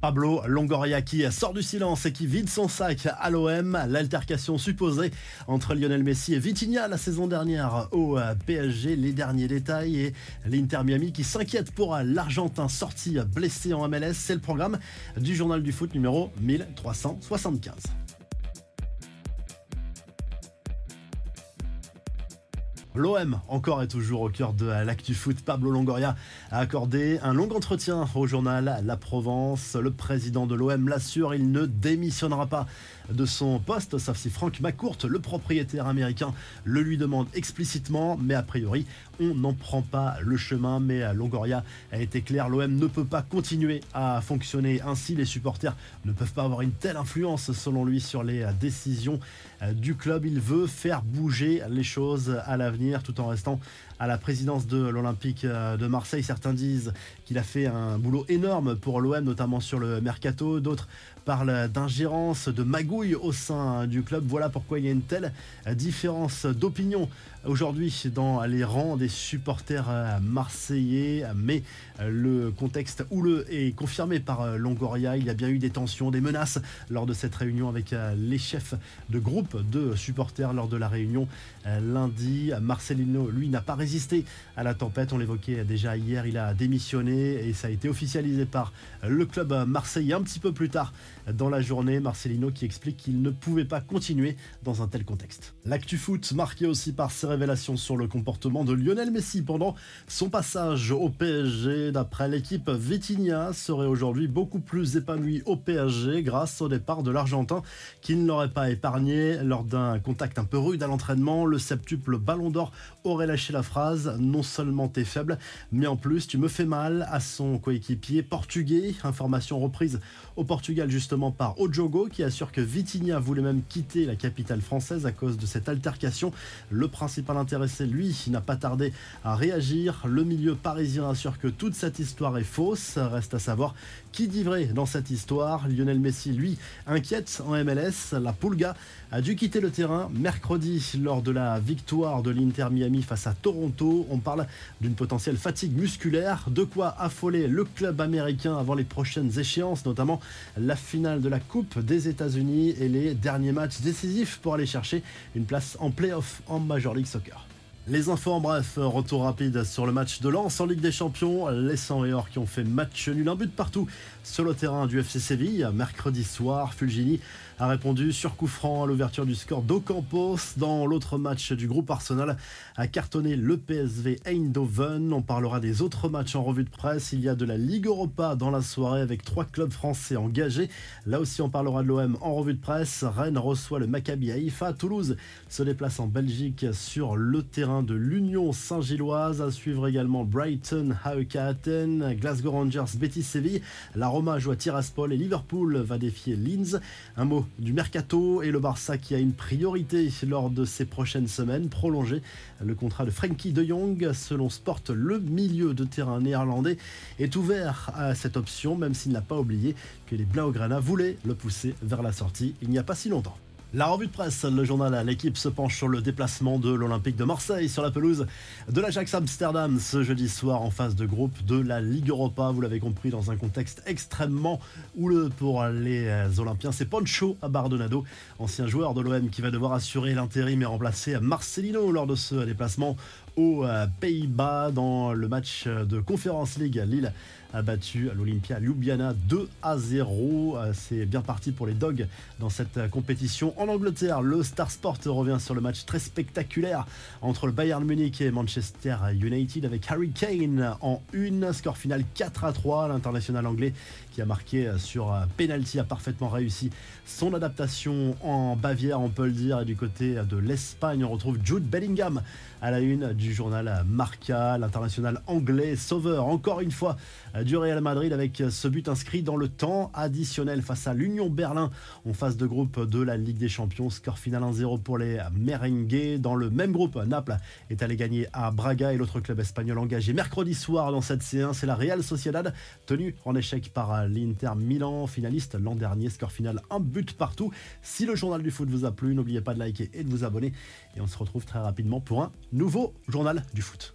Pablo Longoria qui sort du silence et qui vide son sac à l'OM. L'altercation supposée entre Lionel Messi et Vitinha la saison dernière au PSG. Les derniers détails et l'Inter Miami qui s'inquiète pour l'Argentin sorti blessé en MLS. C'est le programme du journal du foot numéro 1375. L'OM, encore et toujours au cœur de l'actu foot, Pablo Longoria a accordé un long entretien au journal La Provence. Le président de l'OM l'assure, il ne démissionnera pas de son poste, sauf si Franck McCourt, le propriétaire américain, le lui demande explicitement, mais a priori, on n'en prend pas le chemin. Mais Longoria a été clair, l'OM ne peut pas continuer à fonctionner ainsi. Les supporters ne peuvent pas avoir une telle influence, selon lui, sur les décisions du club. Il veut faire bouger les choses à l'avenir tout en restant à la présidence de l'Olympique euh, de Marseille. Certains disent qu'il a fait un boulot énorme pour l'OM, notamment sur le mercato. D'autres parlent d'ingérence, de magouille au sein du club. Voilà pourquoi il y a une telle différence d'opinion aujourd'hui dans les rangs des supporters euh, marseillais. Mais euh, le contexte houleux est confirmé par Longoria. Il y a bien eu des tensions, des menaces lors de cette réunion avec les chefs de groupe de supporters lors de la réunion lundi. Marcelino, lui, n'a pas résisté à la tempête. On l'évoquait déjà hier, il a démissionné et ça a été officialisé par le club marseillais un petit peu plus tard dans la journée. Marcelino qui explique qu'il ne pouvait pas continuer dans un tel contexte. L'actu foot marqué aussi par ses révélations sur le comportement de Lionel Messi pendant son passage au PSG. D'après l'équipe, Vitinha serait aujourd'hui beaucoup plus épanoui au PSG grâce au départ de l'Argentin qui ne l'aurait pas épargné lors d'un contact un peu rude à l'entraînement. Le septuple ballon d'or aurait lâché la phrase non seulement t'es faible, mais en plus tu me fais mal à son coéquipier portugais. Information reprise au Portugal justement par Ojogo qui assure que Vitinha voulait même quitter la capitale française à cause de cette altercation. Le principal intéressé, lui, n'a pas tardé à réagir. Le milieu parisien assure que toute cette histoire est fausse. Reste à savoir qui dit vrai dans cette histoire. Lionel Messi, lui, inquiète en MLS. La Pulga a dû quitter le terrain mercredi lors de la victoire de l'Inter Miami face à Toronto. On parle d'une potentielle fatigue musculaire, de quoi affoler le club américain avant les prochaines échéances, notamment la finale de la Coupe des États-Unis et les derniers matchs décisifs pour aller chercher une place en playoff en Major League Soccer. Les infos en bref, retour rapide sur le match de Lens en Ligue des Champions. Les 100 et Or qui ont fait match nul, un but partout sur le terrain du FC Séville. Mercredi soir, Fulgini a répondu sur coup franc à l'ouverture du score d'Ocampos. Dans l'autre match du groupe Arsenal, a cartonné le PSV Eindhoven. On parlera des autres matchs en revue de presse. Il y a de la Ligue Europa dans la soirée avec trois clubs français engagés. Là aussi, on parlera de l'OM en revue de presse. Rennes reçoit le Maccabi Haïfa. Toulouse se déplace en Belgique sur le terrain de l'Union Saint-Gilloise. À suivre également Brighton, HAEK Athènes, Glasgow Rangers, Betis Séville. La Roma joue à Tiraspol et Liverpool va défier Linz. Un mot du mercato et le Barça qui a une priorité lors de ces prochaines semaines. Prolonger le contrat de Frankie de Jong. Selon Sport, le milieu de terrain néerlandais est ouvert à cette option, même s'il n'a pas oublié que les Blaugrana voulaient le pousser vers la sortie il n'y a pas si longtemps. La revue de presse, le journal à l'équipe se penche sur le déplacement de l'Olympique de Marseille sur la pelouse de l'Ajax Amsterdam ce jeudi soir en phase de groupe de la Ligue Europa. Vous l'avez compris, dans un contexte extrêmement houleux pour les Olympiens. C'est Poncho Abardonado, ancien joueur de l'OM, qui va devoir assurer l'intérim et remplacer Marcelino lors de ce déplacement aux Pays-Bas dans le match de Conference League. Lille a battu l'Olympia Ljubljana 2 à 0. C'est bien parti pour les Dogs dans cette compétition. En Angleterre, le Star Sport revient sur le match très spectaculaire entre le Bayern Munich et Manchester United avec Harry Kane en une. Score final 4 à 3. L'international anglais qui a marqué sur penalty a parfaitement réussi son adaptation en Bavière, on peut le dire. Et du côté de l'Espagne, on retrouve Jude Bellingham à la une du journal Marca, l'international anglais, sauveur encore une fois du Real Madrid avec ce but inscrit dans le temps additionnel face à l'Union Berlin en phase de groupe de la Ligue des Champions. Score final 1-0 pour les merengues. Dans le même groupe, Naples est allé gagner à Braga et l'autre club espagnol engagé mercredi soir dans cette séance, c'est la Real Sociedad, tenue en échec par l'Inter Milan, finaliste l'an dernier. Score final, un but partout. Si le journal du foot vous a plu, n'oubliez pas de liker et de vous abonner. Et on se retrouve très rapidement pour un nouveau journal du foot.